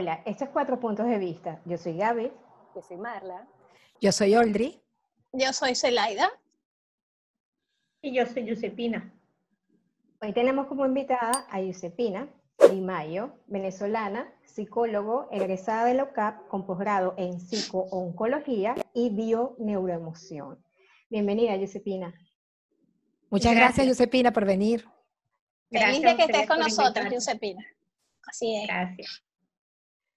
Hola, estos cuatro puntos de vista. Yo soy Gaby. Yo soy Marla. Yo soy Oldri. Yo soy Zelaida. Y yo soy Giuseppina. Hoy tenemos como invitada a Giuseppina Di Mayo, venezolana, psicólogo, egresada de LOCAP con posgrado en psico-oncología y bio-neuroemoción. Bienvenida, Giuseppina. Muchas gracias, Giuseppina, por venir. Feliz de que estés con nosotros, Giuseppina. Así es. Gracias.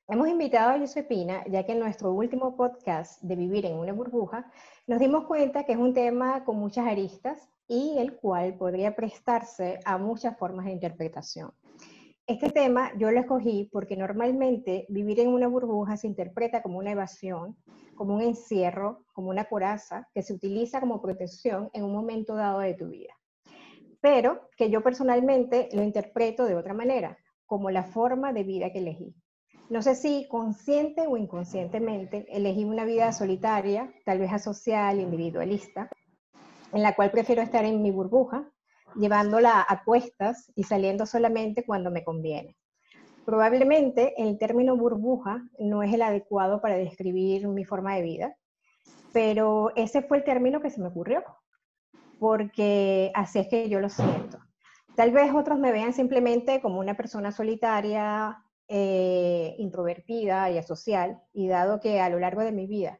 Hemos invitado a Giuseppina, ya que en nuestro último podcast de Vivir en una burbuja, nos dimos cuenta que es un tema con muchas aristas y el cual podría prestarse a muchas formas de interpretación. Este tema yo lo escogí porque normalmente vivir en una burbuja se interpreta como una evasión, como un encierro, como una coraza que se utiliza como protección en un momento dado de tu vida. Pero que yo personalmente lo interpreto de otra manera, como la forma de vida que elegí. No sé si consciente o inconscientemente elegí una vida solitaria, tal vez asocial, individualista, en la cual prefiero estar en mi burbuja, llevándola a cuestas y saliendo solamente cuando me conviene. Probablemente el término burbuja no es el adecuado para describir mi forma de vida, pero ese fue el término que se me ocurrió, porque así es que yo lo siento. Tal vez otros me vean simplemente como una persona solitaria, eh, introvertida y asocial, y dado que a lo largo de mi vida,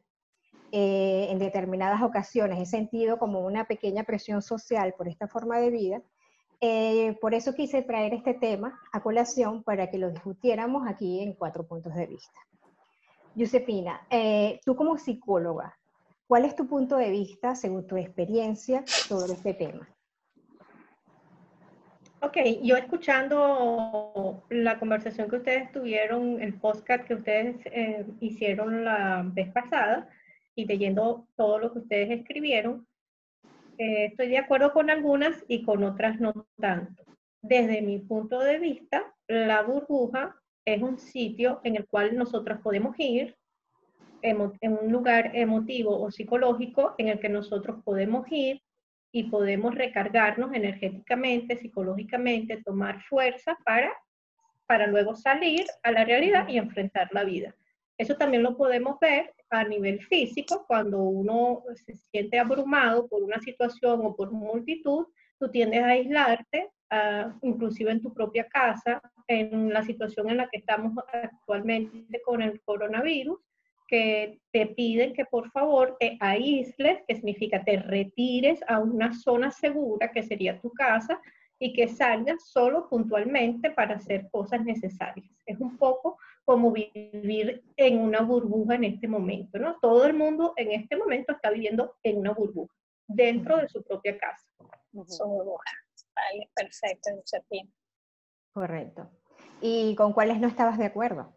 eh, en determinadas ocasiones he sentido como una pequeña presión social por esta forma de vida, eh, por eso quise traer este tema a colación para que lo discutiéramos aquí en cuatro puntos de vista. Josefina, tú como psicóloga, ¿cuál es tu punto de vista según tu experiencia sobre este tema? Ok, yo escuchando la conversación que ustedes tuvieron, el podcast que ustedes eh, hicieron la vez pasada y leyendo todo lo que ustedes escribieron, eh, estoy de acuerdo con algunas y con otras no tanto. Desde mi punto de vista, la burbuja es un sitio en el cual nosotros podemos ir, en un lugar emotivo o psicológico en el que nosotros podemos ir y podemos recargarnos energéticamente, psicológicamente, tomar fuerza para, para luego salir a la realidad y enfrentar la vida. Eso también lo podemos ver a nivel físico, cuando uno se siente abrumado por una situación o por multitud, tú tiendes a aislarte, inclusive en tu propia casa, en la situación en la que estamos actualmente con el coronavirus, que te piden que por favor te aísles, que significa te retires a una zona segura, que sería tu casa, y que salgas solo puntualmente para hacer cosas necesarias. Es un poco como vivir en una burbuja en este momento, ¿no? Todo el mundo en este momento está viviendo en una burbuja, dentro de su propia casa. Su burbuja. Vale, perfecto, Correcto. ¿Y con cuáles no estabas de acuerdo?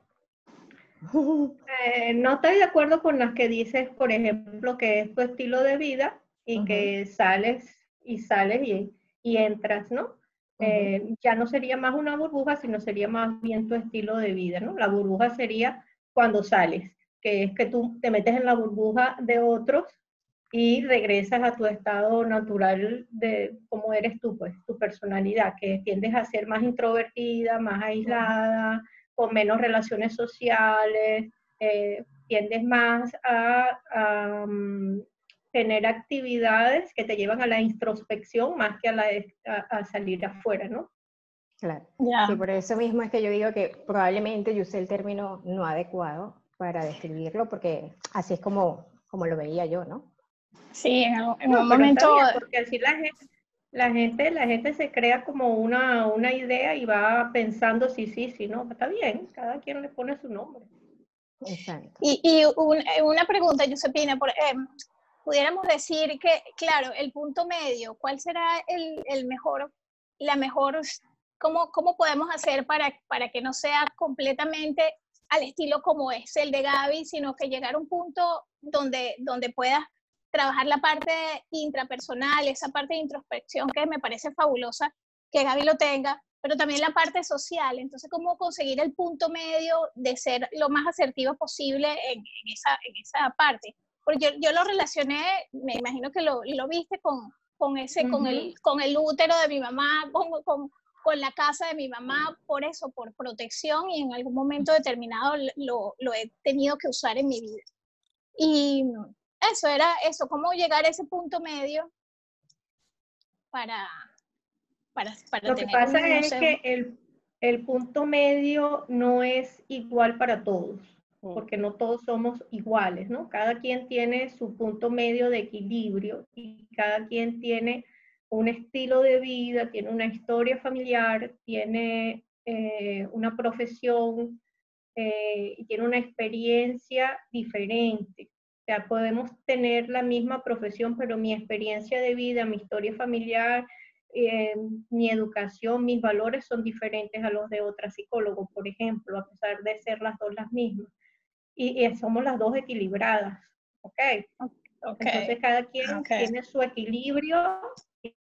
Eh, no estoy de acuerdo con las que dices, por ejemplo, que es tu estilo de vida y que sales y sales y, y entras, ¿no? Eh, ya no sería más una burbuja, sino sería más bien tu estilo de vida, ¿no? La burbuja sería cuando sales, que es que tú te metes en la burbuja de otros y regresas a tu estado natural de cómo eres tú, pues, tu personalidad, que tiendes a ser más introvertida, más aislada, con menos relaciones sociales, eh, tiendes más a, mm, tener actividades que te llevan a la introspección más que a, la, a, salir afuera, ¿no? Claro. Sí, por eso mismo es que yo digo que probablemente yo usé el término no adecuado para describirlo, porque así es como, como lo veía yo, ¿no? Sí, en, un momento... porque así la gente, la gente, la gente se crea como una, una idea y va pensando sí, sí, sí, no, está bien, cada quien le pone su nombre. Exacto. Y, y una pregunta, Giuseppina, por, eh, pudiéramos decir que, claro, el punto medio, ¿cuál será el, el mejor, la mejor, cómo, cómo podemos hacer para, para que no sea completamente al estilo como es el de Gaby, sino que llegar a un punto donde, donde puedas trabajar la parte intrapersonal, esa parte de introspección que me parece fabulosa que Gaby lo tenga, pero también la parte social. Entonces, ¿cómo conseguir el punto medio de ser lo más asertivo posible en, esa, en esa parte? Porque yo, yo, lo relacioné, me imagino que lo, lo viste con, con ese, con, el, con el útero de mi mamá, con, con, con la casa de mi mamá por eso, por protección y en algún momento determinado lo, lo he tenido que usar en mi vida. Y eso era eso, cómo llegar a ese punto medio para, para, para Lo que pasa es que el, el punto medio no es igual para todos, mm. porque no todos somos iguales, ¿no? Cada quien tiene su punto medio de equilibrio y cada quien tiene un estilo de vida, tiene una historia familiar, tiene eh, una profesión eh, y tiene una experiencia diferente. O sea, podemos tener la misma profesión, pero mi experiencia de vida, mi historia familiar, eh, mi educación, mis valores son diferentes a los de otra psicólogo, por ejemplo, a pesar de ser las dos las mismas. Y, somos las dos equilibradas, ¿ok? Entonces cada quien tiene su equilibrio,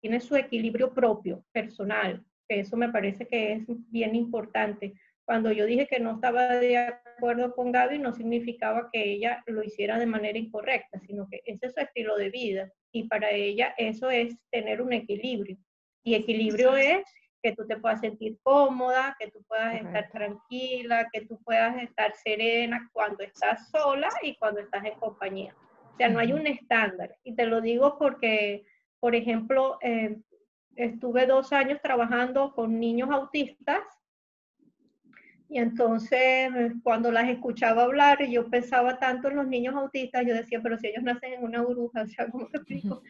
tiene su equilibrio propio, personal, que eso me parece que es bien importante. Cuando yo dije que no estaba de acuerdo con Gaby, no significaba que ella lo hiciera de manera incorrecta, sino que ese es su estilo de vida y para ella eso es tener un equilibrio. Y equilibrio es que tú te puedas sentir cómoda, que tú puedas estar tranquila, que tú puedas estar serena cuando estás sola y cuando estás en compañía. O sea, no hay un estándar. Y te lo digo porque, por ejemplo, eh, estuve dos años trabajando con niños autistas y entonces cuando las escuchaba hablar, yo pensaba tanto en los niños autistas, yo decía, pero si ellos nacen en una burbuja, o sea, ¿cómo te explico?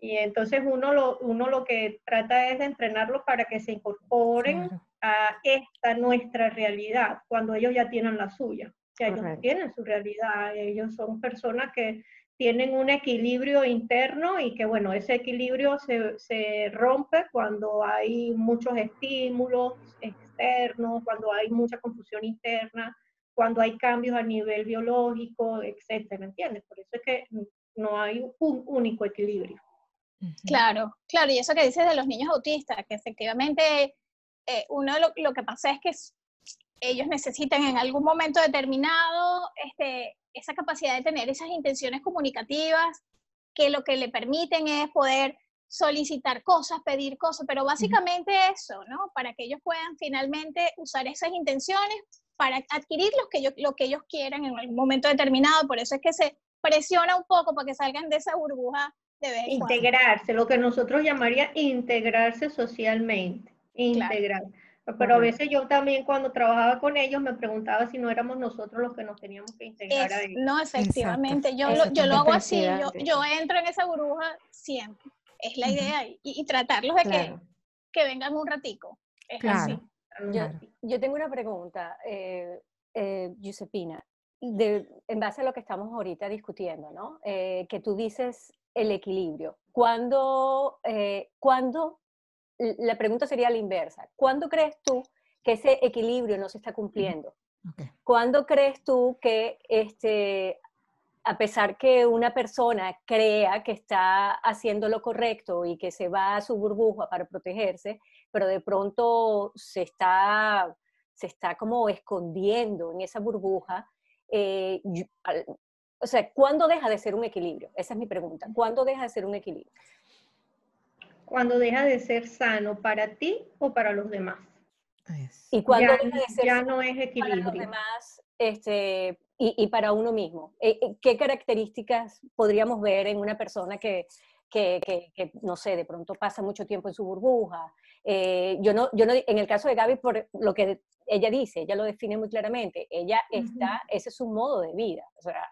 Y entonces uno lo, uno lo que trata es de entrenarlos para que se incorporen a esta nuestra realidad, cuando ellos ya tienen la suya. Sea, ellos tienen su realidad, ellos son personas que tienen un equilibrio interno y que, bueno, ese equilibrio se, se rompe cuando hay muchos estímulos externos, cuando hay mucha confusión interna, cuando hay cambios a nivel biológico, etcétera, ¿entiendes? Por eso es que no hay un único equilibrio. Claro, claro, y eso que dices de los niños autistas, que efectivamente eh, uno lo, lo, que pasa es que ellos necesitan en algún momento determinado este, esa capacidad de tener esas intenciones comunicativas que lo que le permiten es poder solicitar cosas, pedir cosas, pero básicamente eso, ¿no? Para que ellos puedan finalmente usar esas intenciones para adquirir lo que, ellos, lo que ellos quieran en algún momento determinado. Por eso es que se presiona un poco para que salgan de esa burbuja integrarse, lo que nosotros llamaría integrarse socialmente, integrar. Pero a veces yo también cuando trabajaba con ellos me preguntaba si no éramos nosotros los que nos teníamos que integrar a ellos. No, efectivamente, yo, lo, yo lo hago así, yo, yo, entro en esa burbuja siempre, es la idea, y, tratarlos de que, que vengan un ratico, es así. Yo, yo, tengo una pregunta, eh, eh, Giuseppina, de, en base a lo que estamos ahorita discutiendo, ¿no? Eh, que tú dices el equilibrio. Cuando, eh, cuando, la pregunta sería la inversa, ¿cuándo crees tú que ese equilibrio no se está cumpliendo? ¿Cuándo crees tú que este, a pesar que una persona crea que está haciendo lo correcto y que se va a su burbuja para protegerse, pero de pronto se está, se está como escondiendo en esa burbuja, eh, o sea, ¿cuándo deja de ser un equilibrio? Esa es mi pregunta. ¿Cuándo deja de ser un equilibrio? Cuando deja de ser sano para ti o para los demás. Y cuando deja de ser ya no es equilibrio. para los demás este, y, para uno mismo. Eh, eh, ¿Qué características podríamos ver en una persona que, que, que, no sé, de pronto pasa mucho tiempo en su burbuja? Eh, yo no, yo no, en el caso de Gaby, por lo que ella dice, ella lo define muy claramente, ella está, ese es su modo de vida. O sea,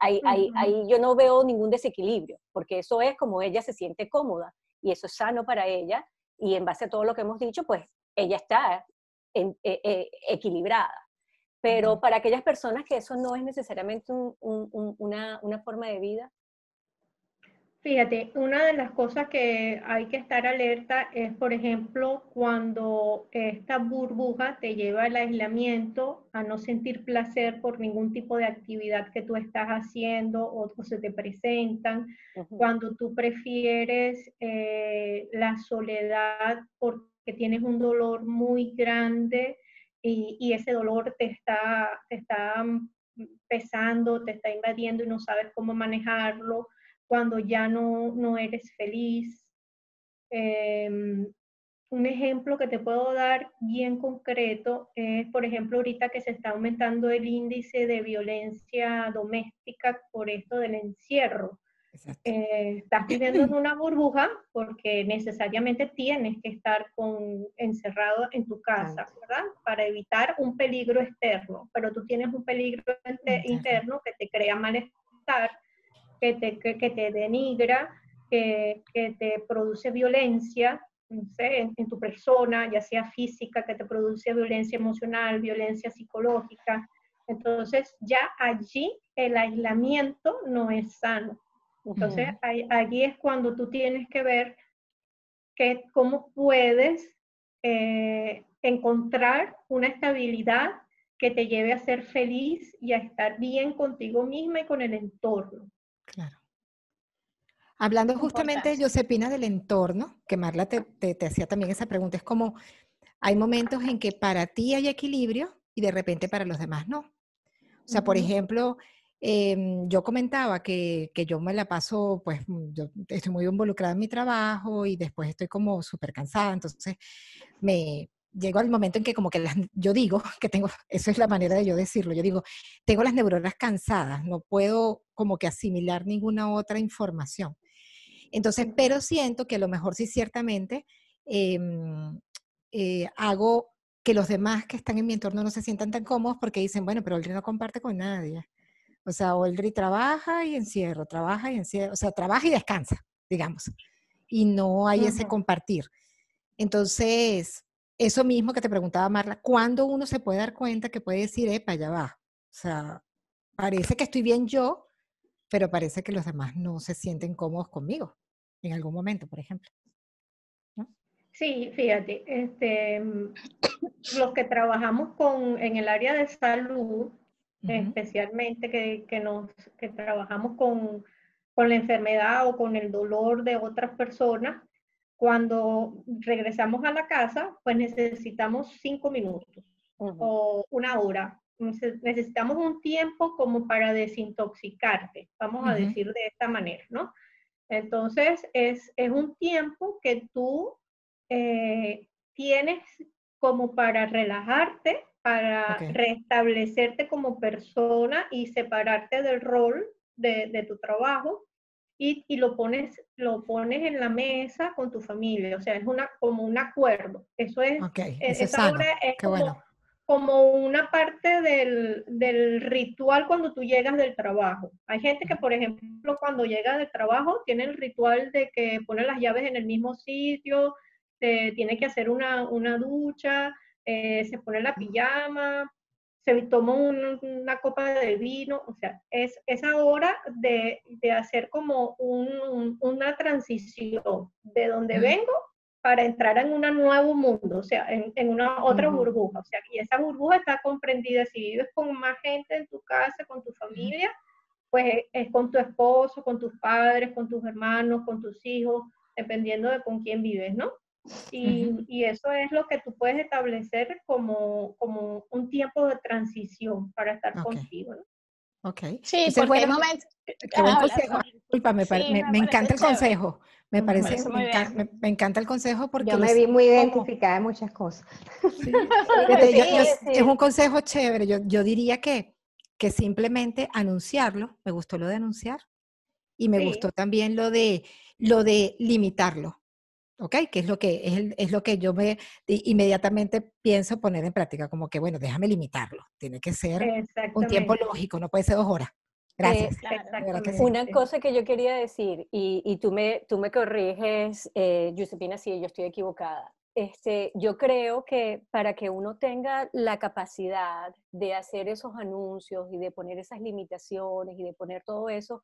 Ahí, ahí, yo no veo ningún desequilibrio, porque eso es como ella se siente cómoda y eso es sano para ella y en base a todo lo que hemos dicho, pues ella está en, eh, eh, equilibrada. Pero para aquellas personas que eso no es necesariamente una, una forma de vida, Fíjate, una de las cosas que hay que estar alerta es, por ejemplo, cuando esta burbuja te lleva al aislamiento, a no sentir placer por ningún tipo de actividad que tú estás haciendo o, se te presentan, cuando tú prefieres eh, la soledad porque tienes un dolor muy grande y, ese dolor te está, te está mm, pesando, te está invadiendo y no sabes cómo manejarlo cuando ya no, no eres feliz, em, un ejemplo que te puedo dar bien concreto es, por ejemplo, ahorita que se está aumentando el índice de violencia doméstica por esto del encierro. Eh, estás viviendo en una burbuja porque necesariamente tienes que estar con, encerrado en tu casa, ¿verdad? Para evitar un peligro externo, pero tú tienes un peligro interno que te crea malestar, que te, que, te denigra, que, que, te produce violencia no sé, en, en tu persona, ya sea física, que te produce violencia emocional, violencia psicológica. Entonces ya allí el aislamiento no es sano entonces, allí es cuando tú tienes que ver que, cómo puedes eh, encontrar una estabilidad que te lleve a ser feliz y a estar bien contigo misma y con el entorno. Claro. Hablando justamente, Josepina, del entorno, que Marla te, te, hacía también esa pregunta, es como, hay momentos en que para ti hay equilibrio y de repente para los demás no. O sea, por ejemplo, Em, yo comentaba que, yo me la paso, pues mm, yo estoy muy involucrada en mi trabajo y después estoy como súper cansada, entonces me llego al momento en que como que las, yo digo que tengo, eso es la manera de yo decirlo, yo digo, tengo las neuronas cansadas, no puedo como que asimilar ninguna otra información. Entonces, pero siento que a lo mejor sí ciertamente em, eh, hago que los demás que están en mi entorno no se sientan tan cómodos porque dicen, bueno, pero él no comparte con nadie. O sea, Oldri trabaja y encierro, trabaja y encierro, o sea, trabaja y descansa, digamos. Y no hay ese compartir. Entonces, eso mismo que te preguntaba Marla, ¿cuándo uno se puede dar cuenta que puede decir, epa, allá va? O sea, parece que estoy bien yo, pero parece que los demás no se sienten cómodos conmigo en algún momento, por ejemplo. Sí, fíjate, este, los que trabajamos con, en el área de salud, especialmente que, que, nos, que trabajamos con, con la enfermedad o con el dolor de otras personas, cuando regresamos a la casa, pues necesitamos cinco minutos o una hora. Necesitamos un tiempo como para desintoxicarte, vamos a decir de esta manera, ¿no? Entonces, es, es un tiempo que tú eh, tienes como para relajarte, para restablecerte como persona y separarte del rol de, tu trabajo y, lo, pones, lo pones en la mesa con tu familia, o sea, es una, como un acuerdo. Eso es, okay. E, esa es como, como, una parte del, del, ritual cuando tú llegas del trabajo. Hay gente que, por ejemplo, cuando llega del trabajo tiene el ritual de que pone las llaves en el mismo sitio, tiene que hacer una, una ducha, eh, se pone la pijama, se toma una copa de vino, o sea, es esa hora de, de hacer como un, una transición de donde vengo para entrar en un nuevo mundo, o sea, en, en una otra burbuja, o sea, y esa burbuja está comprendida, si vives con más gente en tu casa, con tu familia, pues es con tu esposo, con tus padres, con tus hermanos, con tus hijos, dependiendo de con quién vives, ¿no? Y, y, eso es lo que tú puedes establecer como, como un tiempo de transición para estar contigo. ¿no? Ok. Sí, porque bueno, hay momentos... Qué buen consejo. Disculpa, me, me, encanta el consejo. Me parece, me, me, encanta el consejo porque... Yo me vi muy identificada en muchas cosas. Sí. es un consejo chévere. Yo, yo diría que, que simplemente anunciarlo, me gustó lo de anunciar, y me gustó también lo de, lo de limitarlo. ¿Ok? Que es lo que, es, es, lo que yo me inmediatamente pienso poner en práctica, como que, bueno, déjame limitarlo, tiene que ser un tiempo lógico, no puede ser dos horas. Gracias. Eh, Una cosa que yo quería decir, y, y tú, me, tú me corriges, eh, Giuseppina, si yo estoy equivocada. Este, yo creo que para que uno tenga la capacidad de hacer esos anuncios y de poner esas limitaciones y de poner todo eso,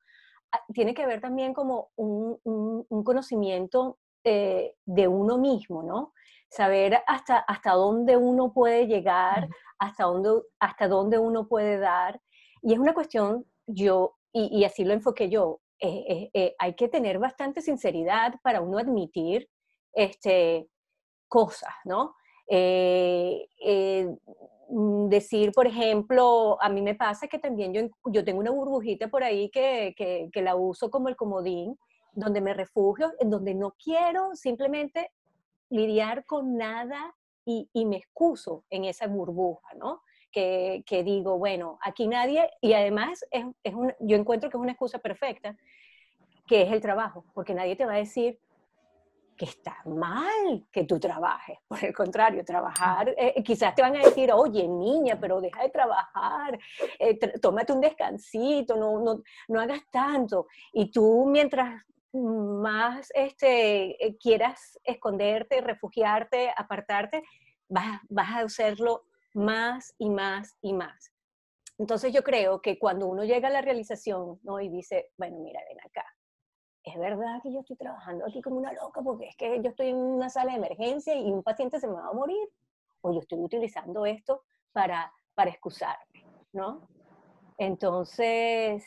ah, tiene que haber también como un, un, un conocimiento eh, de uno mismo, ¿no? Saber hasta, hasta dónde uno puede llegar, hasta dónde, hasta dónde uno puede dar. Y es una cuestión, yo, y, así lo enfoqué yo, eh, eh, hay que tener bastante sinceridad para uno admitir este, cosas, ¿no? Mm, decir, por ejemplo, a mí me pasa que también yo, yo tengo una burbujita por ahí que, que, que la uso como el comodín donde me refugio, en donde no quiero simplemente lidiar con nada y, me excuso en esa burbuja, ¿no? Que, digo, bueno, aquí nadie, y además es, es yo encuentro que es una excusa perfecta, que es el trabajo, porque nadie te va a decir, que está mal que tú trabajes. Por el contrario, trabajar, eh, eh, quizás te van a decir, oye, niña, pero deja de trabajar, eh, tómate un descansito, no, no, no hagas tanto. Y tú mientras más este, quieras esconderte, refugiarte, apartarte, vas, vas a hacerlo más y más y más. Entonces yo creo que cuando uno llega a la realización ¿no? y dice, bueno, mira, ven acá, es verdad que yo estoy trabajando aquí como una loca porque es que yo estoy en una sala de emergencia y un paciente se me va a morir, o yo estoy utilizando esto para, para excusarme, ¿no? Entonces,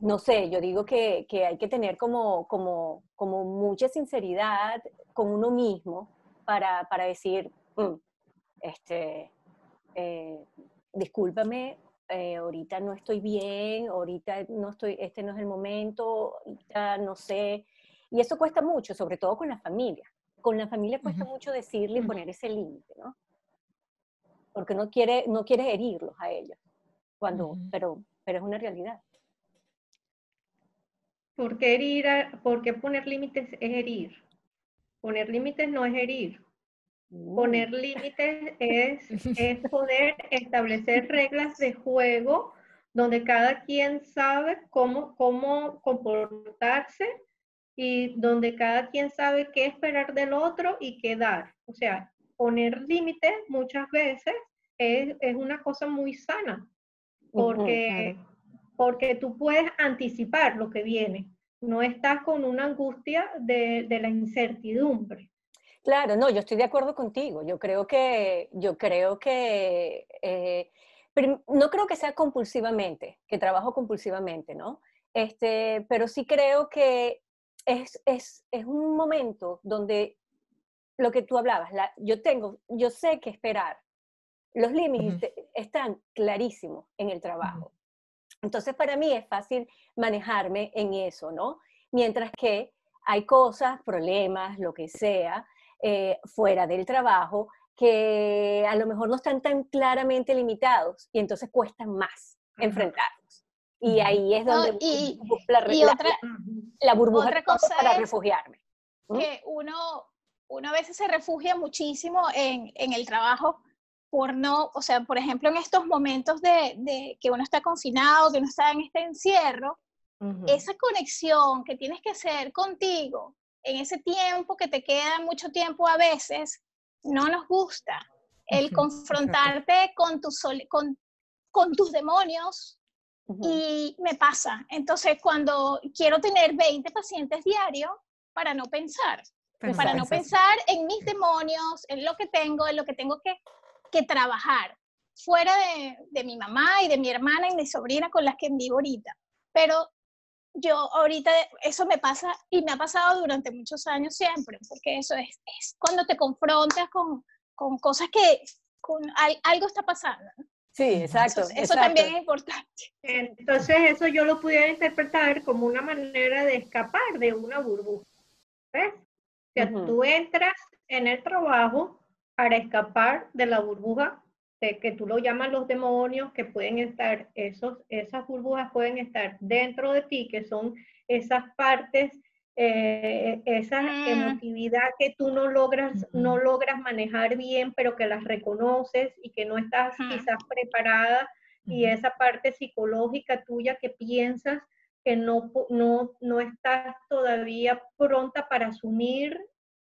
no sé, yo digo que, que hay que tener como, como, como mucha sinceridad con uno mismo para, para decir, mm, este, eh, discúlpame, eh, ahorita no estoy bien, ahorita no estoy, este no es el momento, ahorita no sé. Y eso cuesta mucho, sobre todo con la familia. Con la familia cuesta mucho decirle y poner ese límite, ¿no? Porque no quiere, no quiere herirlos a ellos, cuando, pero, pero es una realidad. ¿Por qué, herir ¿Por qué poner límites es herir? Poner límites no es herir. Poner límites es, es poder establecer reglas de juego donde cada quien sabe cómo, cómo comportarse y donde cada quien sabe qué esperar del otro y qué dar. O sea, poner límites muchas veces es, es una cosa muy sana, porque, porque tú puedes anticipar lo que viene, no estás con una angustia de, de la incertidumbre. Claro, no, yo estoy de acuerdo contigo. Yo creo que, yo creo que, eh, no creo que sea compulsivamente, que trabajo compulsivamente, ¿no? Este, pero sí creo que es, es, es un momento donde lo que tú hablabas, la, yo tengo, yo sé que esperar. Los límites están clarísimos en el trabajo. Entonces, para mí es fácil manejarme en eso, ¿no? Mientras que hay cosas, problemas, lo que sea, eh, fuera del trabajo que a lo mejor no están tan claramente limitados y entonces cuestan más enfrentarlos. Y ahí es donde y, la, otra, la, burbuja otra cosa para refugiarme. Que uno, uno a veces se refugia muchísimo en, en, el trabajo por no, o sea, por ejemplo, en estos momentos de, de que uno está confinado, que uno está en este encierro, esa conexión que tienes que hacer contigo, en ese tiempo que te queda mucho tiempo a veces, no nos gusta. El confrontarte con, tus con, con tus demonios y me pasa. Entonces, cuando quiero tener 20 pacientes diarios para no pensar, para no pensar en mis demonios, en lo que tengo, en lo que tengo que, que trabajar, fuera de, de, mi mamá y de mi hermana y mi sobrina con las que vivo ahorita. Pero yo ahorita eso me pasa y me ha pasado durante muchos años siempre, porque eso es, es cuando te confrontas con, con cosas que con, algo está pasando. Sí, exacto. Eso, también es importante. Entonces eso yo lo pudiera interpretar como una manera de escapar de una burbuja. ¿Ves? O sea, tú entras en el trabajo para escapar de la burbuja que tú lo llamas los demonios, que pueden estar, esos, esas burbujas pueden estar dentro de ti, que son esas partes, eh, esa mm. emotividad que tú no logras, no logras manejar bien, pero que las reconoces y que no estás quizás preparada, y esa parte psicológica tuya que piensas que no, no, no estás todavía pronta para asumir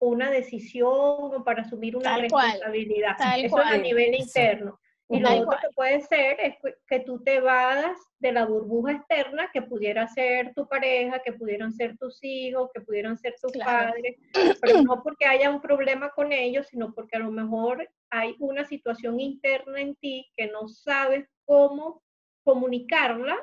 una decisión o para asumir una responsabilidad. Eso a nivel interno. Y lo otro que puede ser es que tú te vadas de la burbuja externa que pudiera ser tu pareja, que pudieran ser tus hijos, que pudieran ser tus padres, pero no porque haya un problema con ellos, sino porque a lo mejor hay una situación interna en ti que no sabes cómo comunicarla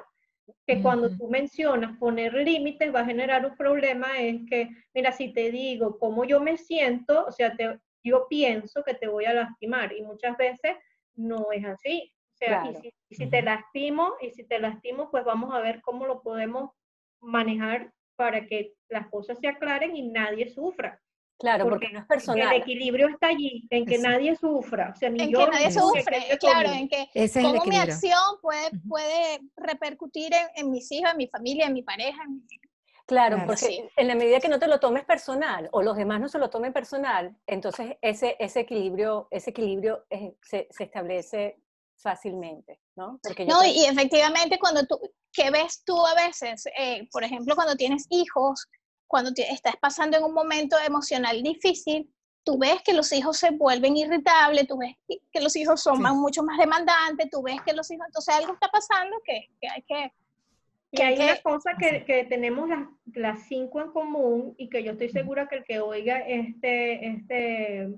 que cuando tú mencionas poner límites va a generar un problema, es que, mira, si te digo cómo yo me siento, o sea, te, yo pienso que te voy a lastimar y muchas veces no es así. O sea, y, si, te lastimo, y si te lastimo, pues vamos a ver cómo lo podemos manejar para que las cosas se aclaren y nadie sufra. Claro, porque, no es personal. El equilibrio está allí, en que nadie sufra. O sea, ni en yo, que nadie sufre, claro, en que cómo mi acción puede, puede repercutir en, en, mis hijos, en mi familia, en mi pareja. Claro, porque en la medida que no te lo tomes personal o los demás no se lo tomen personal, entonces ese, ese equilibrio, ese equilibrio se, se, establece fácilmente, ¿no? Porque no, y efectivamente cuando tú, ¿qué ves tú a veces? Eh, por ejemplo, cuando tienes hijos, cuando estás pasando en un momento emocional difícil, tú ves que los hijos se vuelven irritables, tú ves que los hijos son mucho más demandantes, tú ves que los hijos, entonces algo está pasando que, que hay que... y hay una cosa que, que tenemos las, las, cinco en común y que yo estoy segura que el que oiga este, este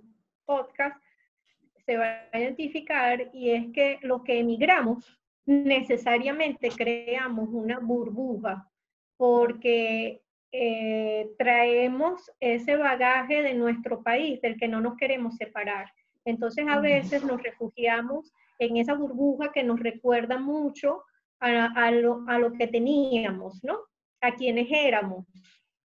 podcast se va a identificar y es que los que emigramos necesariamente creamos una burbuja porque eh, traemos ese bagaje de nuestro país, del que no nos queremos separar. Entonces a veces nos refugiamos en esa burbuja que nos recuerda mucho a, lo, que teníamos, ¿no? A quienes éramos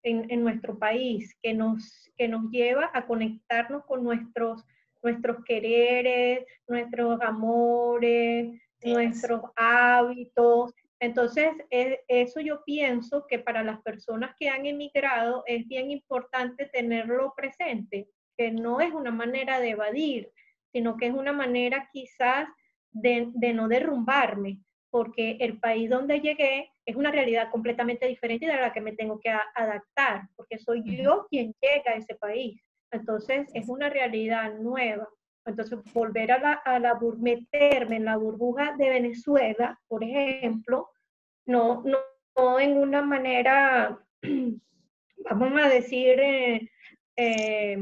en, nuestro país, que nos, que nos lleva a conectarnos con nuestros, nuestros quereres, nuestros amores, nuestros hábitos, entonces, e, eso yo pienso que para las personas que han emigrado es bien importante tenerlo presente, que no es una manera de evadir, sino que es una manera quizás de, no derrumbarme, porque el país donde llegué es una realidad completamente diferente de la que me tengo que adaptar, porque soy yo quien llega a ese país. Entonces, es una realidad nueva. Entonces, volver a la, a la meterme en la burbuja de Venezuela, por ejemplo, no, no, en una manera, vamos a decir, eh, eh,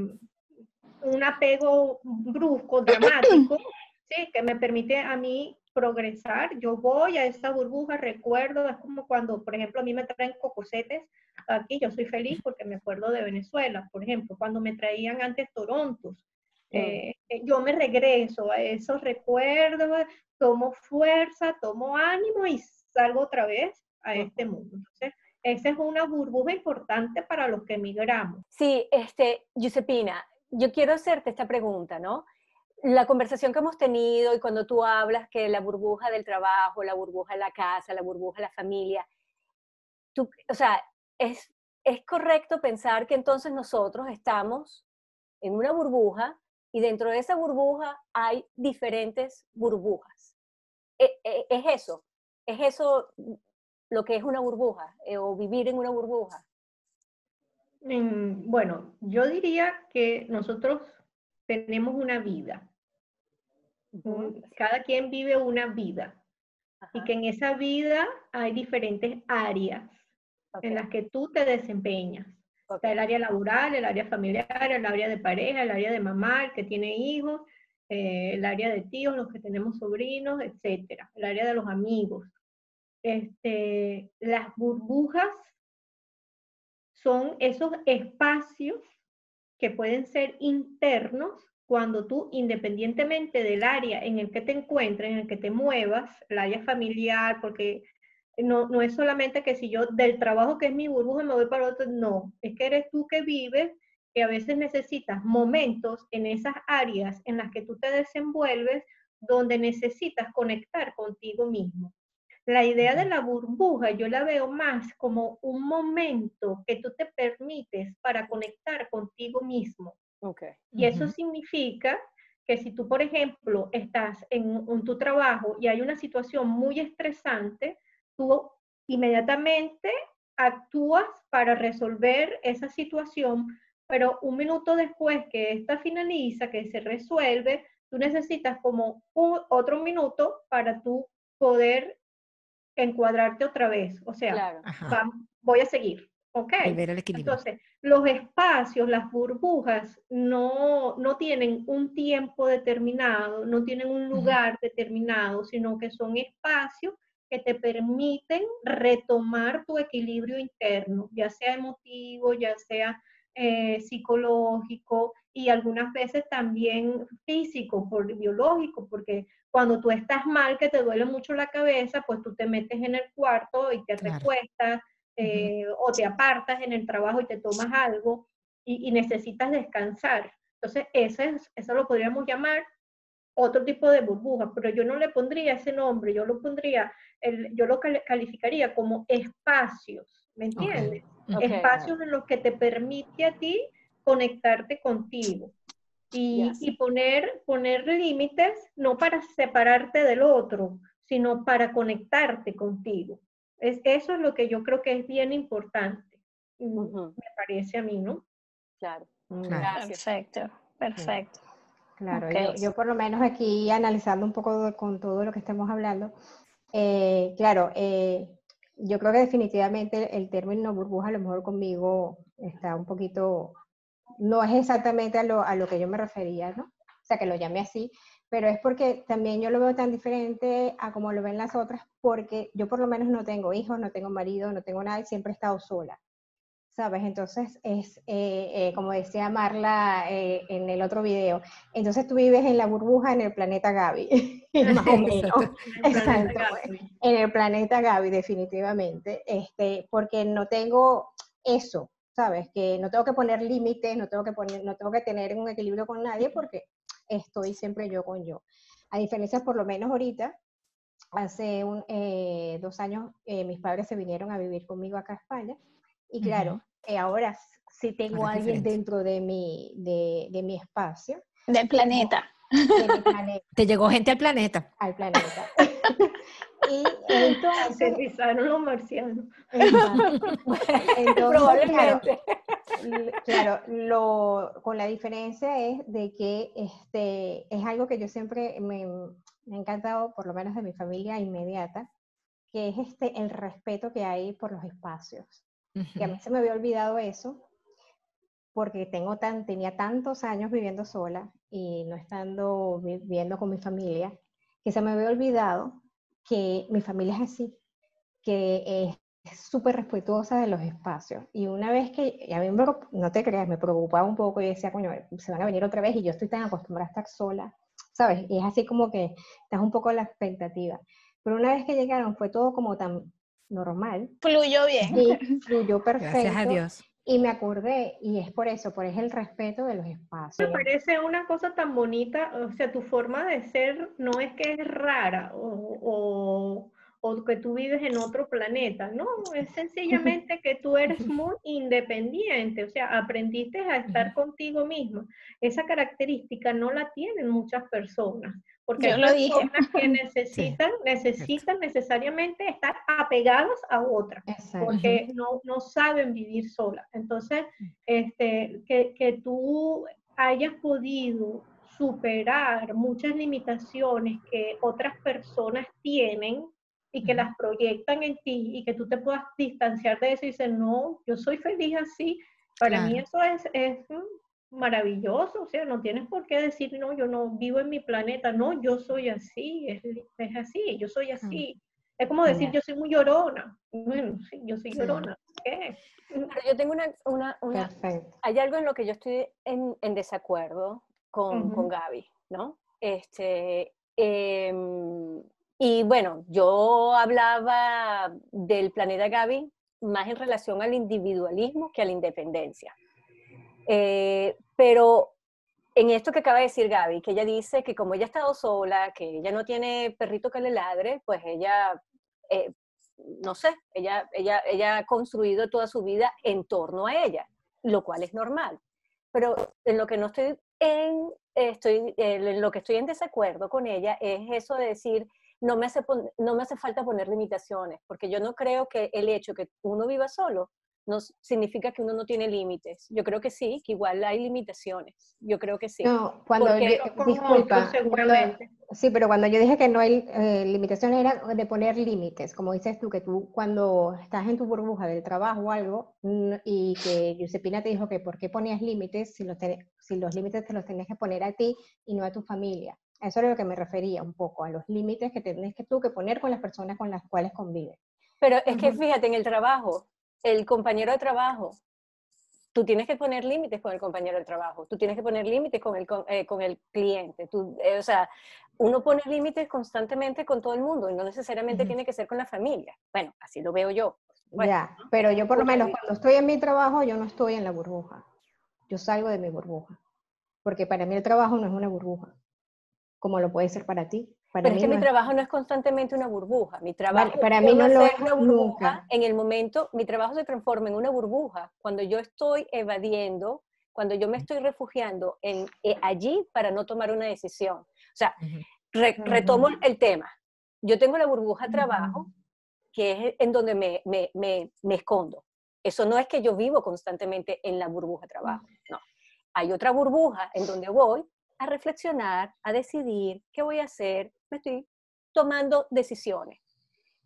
un apego brusco, dramático, ¿sí? que me permite a mí progresar. Yo voy a esa burbuja, recuerdo, es como cuando, por ejemplo, a mí me traen cocosetes aquí, yo soy feliz porque me acuerdo de Venezuela, por ejemplo, cuando me traían antes Torontos. Eh, eh, yo me regreso a esos recuerdos, tomo fuerza, tomo ánimo y salgo otra vez a este mundo. Entonces, esa es una burbuja importante para los que emigramos. Sí, este, Giuseppina, yo quiero hacerte esta pregunta, ¿no? La conversación que hemos tenido y cuando tú hablas que la burbuja del trabajo, la burbuja de la casa, la burbuja de la familia, tú, o sea, es, es correcto pensar que entonces nosotros estamos en una burbuja y dentro de esa burbuja hay diferentes burbujas. E, e, es eso, es eso lo que es una burbuja eh, o vivir en una burbuja. bueno, yo diría que nosotros tenemos una vida. Cada quien vive una vida. Y que en esa vida hay diferentes áreas en las que tú te desempeñas el área laboral, el área familiar, el área de pareja, el área de mamá, el que tiene hijos, eh, el área de tíos, los que tenemos sobrinos, etcétera, el área de los amigos. Este, las burbujas son esos espacios que pueden ser internos cuando tú, independientemente del área en el que te encuentres, en el que te muevas, el área familiar, porque no, no es solamente que si yo del trabajo que es mi burbuja me voy para otro, no, es que eres tú que vives, que a veces necesitas momentos en esas áreas en las que tú te desenvuelves donde necesitas conectar contigo mismo. La idea de la burbuja yo la veo más como un momento que tú te permites para conectar contigo mismo. Okay. Y eso significa que si tú, por ejemplo, estás en, en, tu trabajo y hay una situación muy estresante, tú inmediatamente actúas para resolver esa situación, pero un minuto después que esta finaliza, que se resuelve, tú necesitas como otro minuto para tú poder encuadrarte otra vez. O sea, voy a seguir. ¿Ok? Entonces, los espacios, las burbujas, no, no tienen un tiempo determinado, no tienen un lugar determinado, sino que son espacios que te permiten retomar tu equilibrio interno, ya sea emotivo, ya sea eh, psicológico y algunas veces también físico, por, biológico, porque cuando tú estás mal, que te duele mucho la cabeza, pues tú te metes en el cuarto y te recuestas eh, o te apartas en el trabajo y te tomas algo. y, necesitas descansar. Entonces, eso, es, eso lo podríamos llamar otro tipo de burbuja, pero yo no le pondría ese nombre, yo lo pondría, el, yo lo calificaría como espacios, ¿me entiendes? Espacios en los que te permite a ti conectarte contigo. Y, y, poner, poner límites no para separarte del otro, sino para conectarte contigo. Es, eso es lo que yo creo que es bien importante, me parece a mí, ¿no? Claro. Perfecto, perfecto. Claro, yo, por lo menos aquí analizando un poco con todo lo que estamos hablando, eh, claro, eh, yo creo que definitivamente el término burbuja a lo mejor conmigo está un poquito, no es exactamente a lo, a lo que yo me refería, ¿no? O sea, que lo llame así, pero es porque también yo lo veo tan diferente a como lo ven las otras, porque yo por lo menos no tengo hijos, no tengo marido, no tengo nada y siempre he estado sola. ¿Sabes? Entonces es, eh, eh, como decía Marla eh, en el otro video, entonces tú vives en la burbuja en el planeta Gaby, más o menos. Exacto, en el planeta Gaby, definitivamente, este, porque no tengo eso, ¿sabes? Que no tengo que poner límites, no tengo que poner, no tengo que tener un equilibrio con nadie porque estoy siempre yo con yo. A diferencia, por lo menos ahorita, hace un, eh, dos años eh, mis padres se vinieron a vivir conmigo acá a España y claro, eh, ahora sí tengo a alguien dentro de mi, de, de mi espacio. Del planeta. Te llegó gente al planeta. Al planeta. y entonces... los marcianos. Entonces, Probablemente. Claro, lo, con la diferencia es de que este, es algo que yo siempre me, me ha encantado, por lo menos de mi familia inmediata, que es este, el respeto que hay por los espacios. Que a mí se me había olvidado eso, porque tengo tan, tenía tantos años viviendo sola y no estando viviendo con mi familia, que se me había olvidado que mi familia es así, que es súper respetuosa de los espacios. Y una vez que, a mí no te creas, me preocupaba un poco y decía, coño, se van a venir otra vez y yo estoy tan acostumbrada a estar sola, ¿sabes? Y es así como que estás un poco a la expectativa. Pero una vez que llegaron fue todo como tan normal. Fluyó bien. Sí, fluyó perfecto. Gracias a Dios. Y me acordé, y es por eso, por es el respeto de los espacios. Me parece una cosa tan bonita, o sea, tu forma de ser no es que es rara o, o, que tú vives en otro planeta, no, es sencillamente que tú eres muy independiente, o sea, aprendiste a estar contigo misma. Esa característica no la tienen muchas personas. Porque Yo lo dije. que necesitan, necesitan necesariamente estar apegadas a otra, porque no, no, saben vivir solas. Entonces, este, que, que tú hayas podido superar muchas limitaciones que otras personas tienen y que las proyectan en ti y que tú te puedas distanciar de eso y decir, no, yo soy feliz así. Para mí eso es, es maravilloso, o sea, no tienes por qué decir, no, yo no vivo en mi planeta, no, yo soy así, es, es así, yo soy así. Es como decir, yo soy muy llorona. Bueno, sí, yo soy llorona. ¿Qué? yo tengo una, una, una hay algo en lo que yo estoy en, en desacuerdo con, con, Gaby, ¿no? Este, em, y bueno, yo hablaba del planeta Gaby más en relación al individualismo que a la independencia. Eh, pero en esto que acaba de decir Gaby, que ella dice que como ella ha estado sola, que ella no tiene perrito que le ladre, pues ella, eh, no sé, ella, ella, ella ha construido toda su vida en torno a ella, lo cual es normal. Pero en lo que no estoy en, estoy, en lo que estoy en desacuerdo con ella es eso de decir, no me, hace, no me hace falta poner limitaciones, porque yo no creo que el hecho que uno viva solo no significa que uno no tiene límites. Yo creo que sí, que igual hay limitaciones. Yo creo que sí. No, cuando disculpa, sí, pero cuando yo dije que no hay eh, limitaciones era de poner límites, como dices tú, que tú cuando estás en tu burbuja del trabajo o algo y que Giuseppina te dijo que por qué ponías límites si los, si los límites te los tenías que poner a ti y no a tu familia. Eso era lo que me refería un poco, a los límites que tienes que tú que poner con las personas con las cuales convives. Pero es que fíjate, en el trabajo, el compañero de trabajo, tú tienes que poner límites con el compañero de trabajo, tú tienes que poner límites con el, con, eh, el cliente. Tú, eh, o sea, uno pone límites constantemente con todo el mundo y no necesariamente tiene que ser con la familia. Bueno, así lo veo yo. ya, pero yo por lo menos cuando estoy en mi trabajo, yo no estoy en la burbuja. yo salgo de mi burbuja. Porque para mí el trabajo no es una burbuja, como lo puede ser para ti. Pero es que mi trabajo no es constantemente una burbuja. Mi trabajo para mí no lo es una burbuja. En el momento, mi trabajo se transforma en una burbuja cuando yo estoy evadiendo, cuando yo me estoy refugiando en, eh, allí para no tomar una decisión. O sea, retomo el tema. Yo tengo la burbuja trabajo, que es en donde me, me, me, me, escondo. Eso no es que yo vivo constantemente en la burbuja trabajo, no. Hay otra burbuja en donde voy a reflexionar, a decidir qué voy a hacer, me estoy tomando decisiones.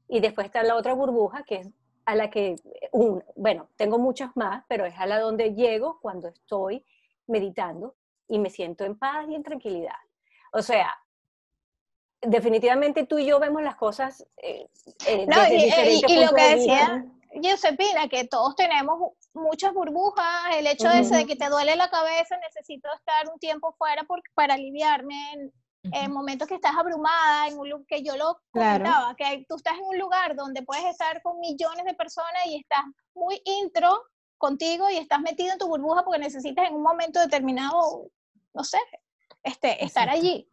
Y después está la otra burbuja, que es a la que, un, bueno, tengo muchas más, pero es a la donde llego cuando estoy meditando y me siento en paz y en tranquilidad. O sea, definitivamente tú y yo vemos las cosas eh, eh, no, y, y, lo que decía Josepina, que todos tenemos muchas burbujas, el hecho de que te duele la cabeza, necesito estar un tiempo fuera para aliviarme, en, momentos que estás abrumada, en un que yo lo comentaba, que tú estás en un lugar donde puedes estar con millones de personas y estás muy intro contigo y estás metido en tu burbuja porque necesitas en un momento determinado, no sé, este, estar allí.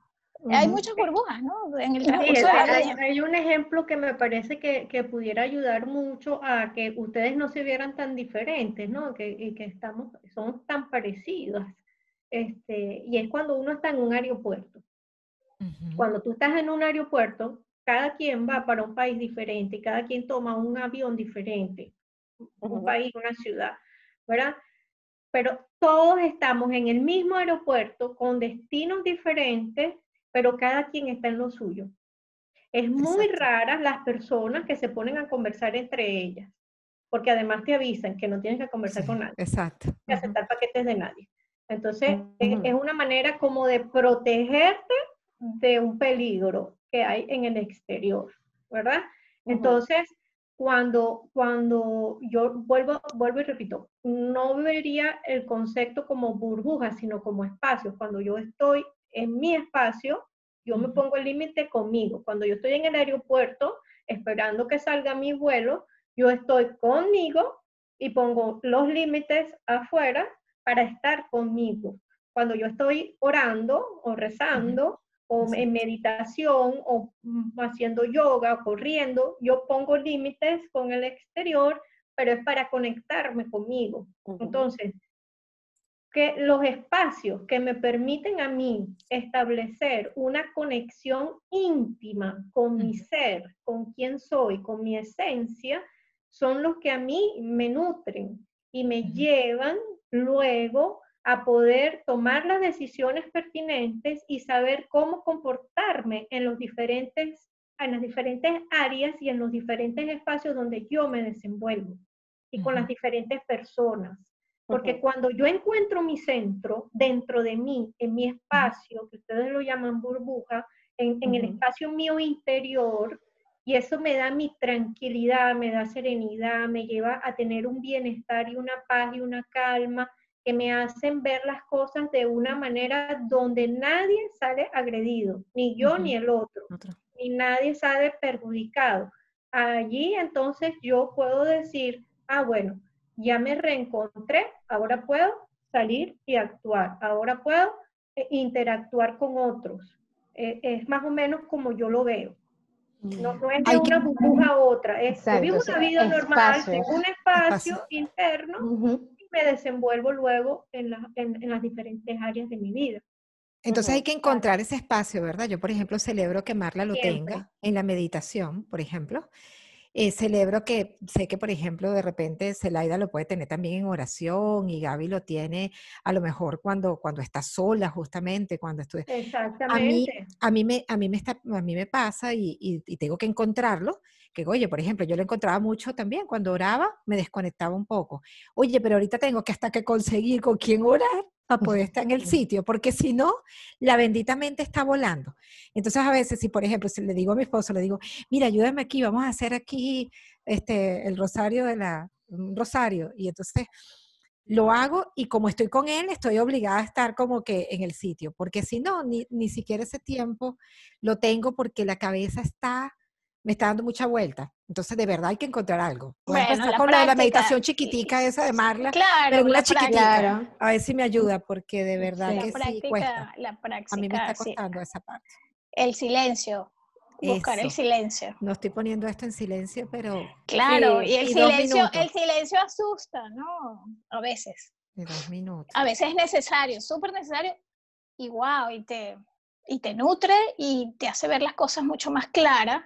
Hay muchas burbujas, ¿no? En el sí, hay, hay, un ejemplo que me parece que, que, pudiera ayudar mucho a que ustedes no se vieran tan diferentes, ¿no? Que, y que estamos, somos tan parecidos. Este, y es cuando uno está en un aeropuerto. Cuando tú estás en un aeropuerto, cada quien va para un país diferente, cada quien toma un avión diferente, un país, una ciudad, ¿verdad? Pero todos estamos en el mismo aeropuerto con destinos diferentes pero cada quien está en lo suyo. Es muy rara las personas que se ponen a conversar entre ellas, porque además te avisan que no tienes que conversar con nadie. Exacto. Que aceptar paquetes de nadie. Entonces, es, una manera como de protegerte de un peligro que hay en el exterior, ¿verdad? Entonces, cuando, cuando yo vuelvo, vuelvo y repito, no vería el concepto como burbuja, sino como espacio. Cuando yo estoy en mi espacio, yo me pongo el límite conmigo. Cuando yo estoy en el aeropuerto esperando que salga mi vuelo, yo estoy conmigo y pongo los límites afuera para estar conmigo. Cuando yo estoy orando o rezando o en meditación o mm, haciendo yoga o corriendo, yo pongo límites con el exterior, pero es para conectarme conmigo. Entonces, que los espacios que me permiten a mí establecer una conexión íntima con mi ser, con quién soy, con mi esencia, son los que a mí me nutren y me llevan luego a poder tomar las decisiones pertinentes y saber cómo comportarme en los diferentes en las diferentes áreas y en los diferentes espacios donde yo me desenvuelvo y con las diferentes personas. Porque cuando yo encuentro mi centro dentro de mí, en mi espacio, que ustedes lo llaman burbuja, en, el espacio mío interior, y eso me da mi tranquilidad, me da serenidad, me lleva a tener un bienestar y una paz y una calma que me hacen ver las cosas de una manera donde nadie sale agredido, ni yo ni el otro, ni nadie sale perjudicado. Allí entonces yo puedo decir, ah, bueno, ya me reencontré, ahora puedo salir y actuar, ahora puedo eh, interactuar con otros. Eh, es más o menos como yo lo veo. No, es de una burbuja a otra, es vivo una vida normal, tengo un espacio, interno y me desenvuelvo luego en, en, las diferentes áreas de mi vida. Entonces hay que encontrar ese espacio, ¿verdad? Yo, por ejemplo, celebro que Marla lo tenga en la meditación, por ejemplo. Eh, celebro que sé que, por ejemplo, de repente Celaida lo puede tener también en oración y Gaby lo tiene a lo mejor cuando, cuando está sola, justamente, cuando estoy... Exactamente. A mí, a mí, me, a mí, me, está, a mí me pasa y, y, tengo que encontrarlo, que oye, por ejemplo, yo lo encontraba mucho también, cuando oraba me desconectaba un poco. Oye, pero ahorita tengo que hasta que conseguir con quién orar para poder estar en el sitio, porque si no, la bendita mente está volando. Entonces, a veces, si por ejemplo, si le digo a mi esposo, le digo, mira, ayúdame aquí, vamos a hacer aquí este, el rosario de la, un rosario, y entonces lo hago y como estoy con él, estoy obligada a estar como que en el sitio, porque si no, ni, ni siquiera ese tiempo lo tengo porque la cabeza está me está dando mucha vuelta. Entonces, de verdad hay que encontrar algo. Voy a empezar con la, meditación chiquitica esa de Marla. Claro, pero una chiquitita. A ver si me ayuda, porque de verdad que sí cuesta. La práctica, a mí me está costando esa parte. El silencio. Buscar el silencio. No estoy poniendo esto en silencio, pero. Claro, y el silencio, el silencio asusta, ¿no? A veces. De dos minutos. A veces es necesario, súper necesario. Y wow, y te, y te nutre y te hace ver las cosas mucho más claras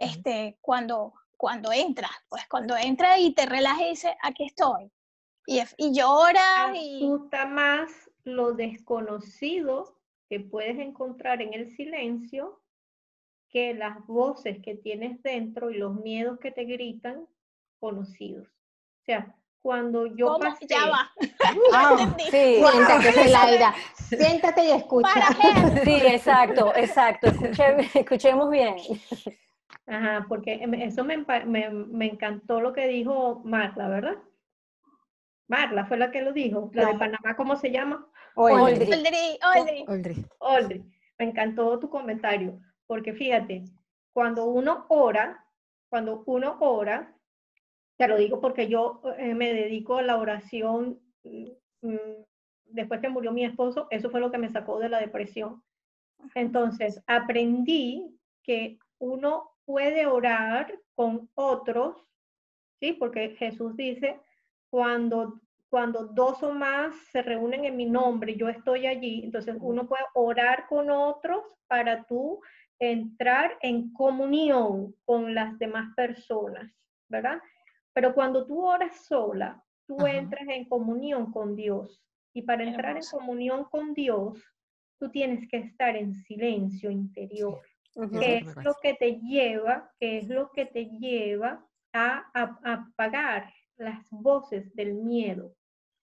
este, cuando, cuando entras, pues cuando entras y te relajas y dices, aquí estoy. Y, y lloras. y gusta más lo desconocido que puedes encontrar en el silencio que las voces que tienes dentro y los miedos que te gritan conocidos. O sea, cuando yo pasé... Ya va. sí, siéntate, Siéntate y escucha. sí, exacto, exacto. escuchemos bien. Ajá, porque em, eso me, me, encantó lo que dijo Marla, ¿verdad? Marla fue la que lo dijo. La de Panamá, ¿cómo se llama? Oldri. Oldri. Oldri. Me encantó tu comentario, porque fíjate, cuando uno ora, cuando uno ora, te lo digo porque yo eh, me dedico a la oración mm, mm, después que murió mi esposo, eso fue lo que me sacó de la depresión. Entonces, aprendí que uno puede orar con otros, ¿sí? Porque Jesús dice, cuando, cuando dos o más se reúnen en mi nombre, yo estoy allí, entonces uno puede orar con otros para tú entrar en comunión con las demás personas, ¿verdad? Pero cuando tú oras sola, tú entras en comunión con Dios. Y para entrar en comunión con Dios, tú tienes que estar en silencio interior. ¿Qué es lo que te lleva, qué es lo que te lleva a, apagar las voces del miedo?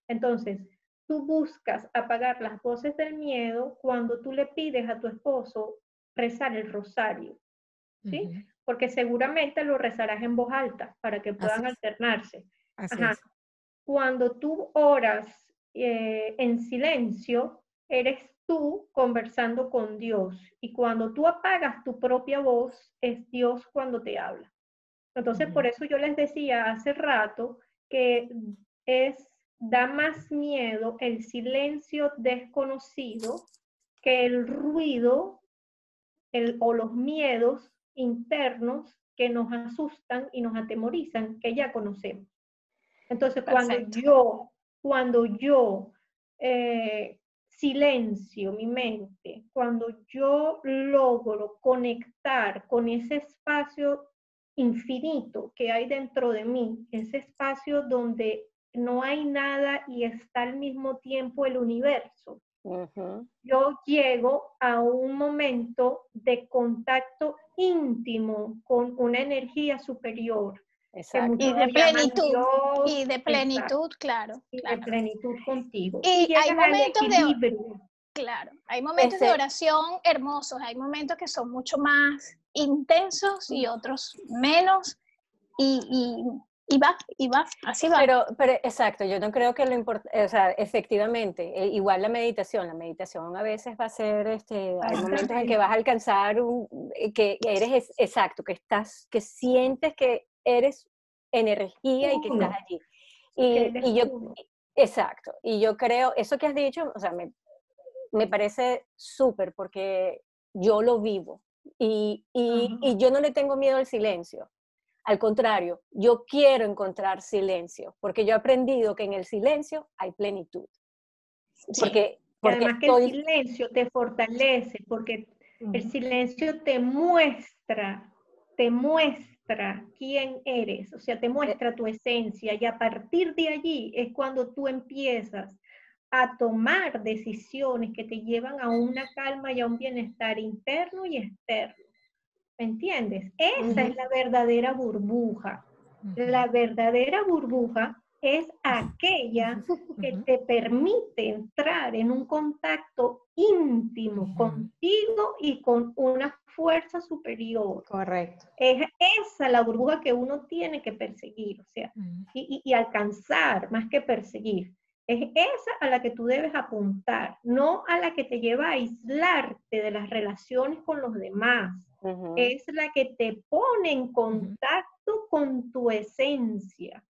Entonces, tú buscas apagar las voces del miedo cuando tú le pides a tu esposo rezar el rosario, ¿sí? Porque seguramente lo rezarás en voz alta para que puedan alternarse. Cuando tú oras eh, en silencio, eres tú conversando con Dios. Y cuando tú apagas tu propia voz, es Dios cuando te habla. Entonces, por eso yo les decía hace rato que es, da más miedo el silencio desconocido que el ruido el, o los miedos internos que nos asustan y nos atemorizan, que ya conocemos. Entonces, cuando yo, cuando yo eh, silencio mi mente, cuando yo logro conectar con ese espacio infinito que hay dentro de mí, ese espacio donde no hay nada y está al mismo tiempo el universo, yo llego a un momento de contacto íntimo con una energía superior y de plenitud. y de plenitud, claro. Y de plenitud contigo. Y, hay momentos de Claro, hay momentos de oración hermosos, hay momentos que son mucho más intensos y otros menos. Y, y, va, y va, así va. Pero, pero exacto, yo no creo que lo importante, o sea, efectivamente, eh, igual la meditación, la meditación a veces va a ser, este, hay momentos en que vas a alcanzar un, eh, que eres exacto, que estás, que sientes que eres energía y que estás allí. Y, yo, exacto, y yo creo, eso que has dicho, o sea, me, me parece súper porque yo lo vivo y, y, y, yo no le tengo miedo al silencio. Al contrario, yo quiero encontrar silencio porque yo he aprendido que en el silencio hay plenitud. Porque, porque además que el silencio te fortalece porque el silencio te muestra, te muestra quién eres, o sea, te muestra tu esencia y a partir de allí es cuando tú empiezas a tomar decisiones que te llevan a una calma y a un bienestar interno y externo. ¿Me entiendes? Esa es la verdadera burbuja. La verdadera burbuja es aquella que te permite entrar en un contacto íntimo contigo y con una fuerza superior. Correcto. Es esa la burbuja que uno tiene que perseguir, o sea, y, alcanzar más que perseguir. Es esa a la que tú debes apuntar, no a la que te lleva a aislarte de las relaciones con los demás. Es la que te pone en contacto con tu esencia,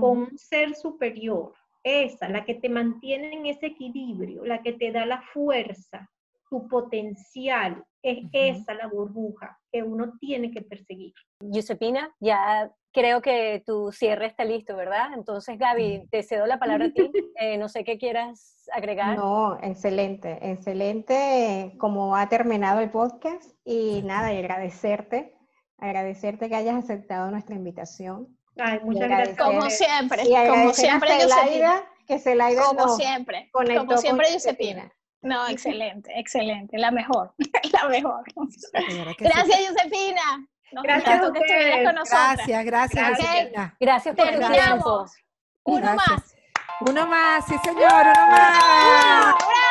con un ser superior. Esa, la que te mantiene en ese equilibrio, la que te da la fuerza, tu potencial. Es esa la burbuja que uno tiene que perseguir. Giuseppina, ya creo que tu cierre está listo, ¿verdad? Entonces, Gaby, te cedo la palabra a ti. Eh, no sé qué quieras agregar. No, excelente, excelente como ha terminado el podcast y nada, y agradecerte, agradecerte que hayas aceptado nuestra invitación. Ay, muchas gracias. Como siempre, como siempre, Celaida, que Celaida Como siempre, como siempre, Giuseppina. No, excelente, excelente, la mejor, la mejor. Gracias, Giuseppina gracias a ustedes. Con gracias, gracias. Gracias, gracias por tu tiempo. Uno más. Uno más, sí señor, uno más. ¡Bravo!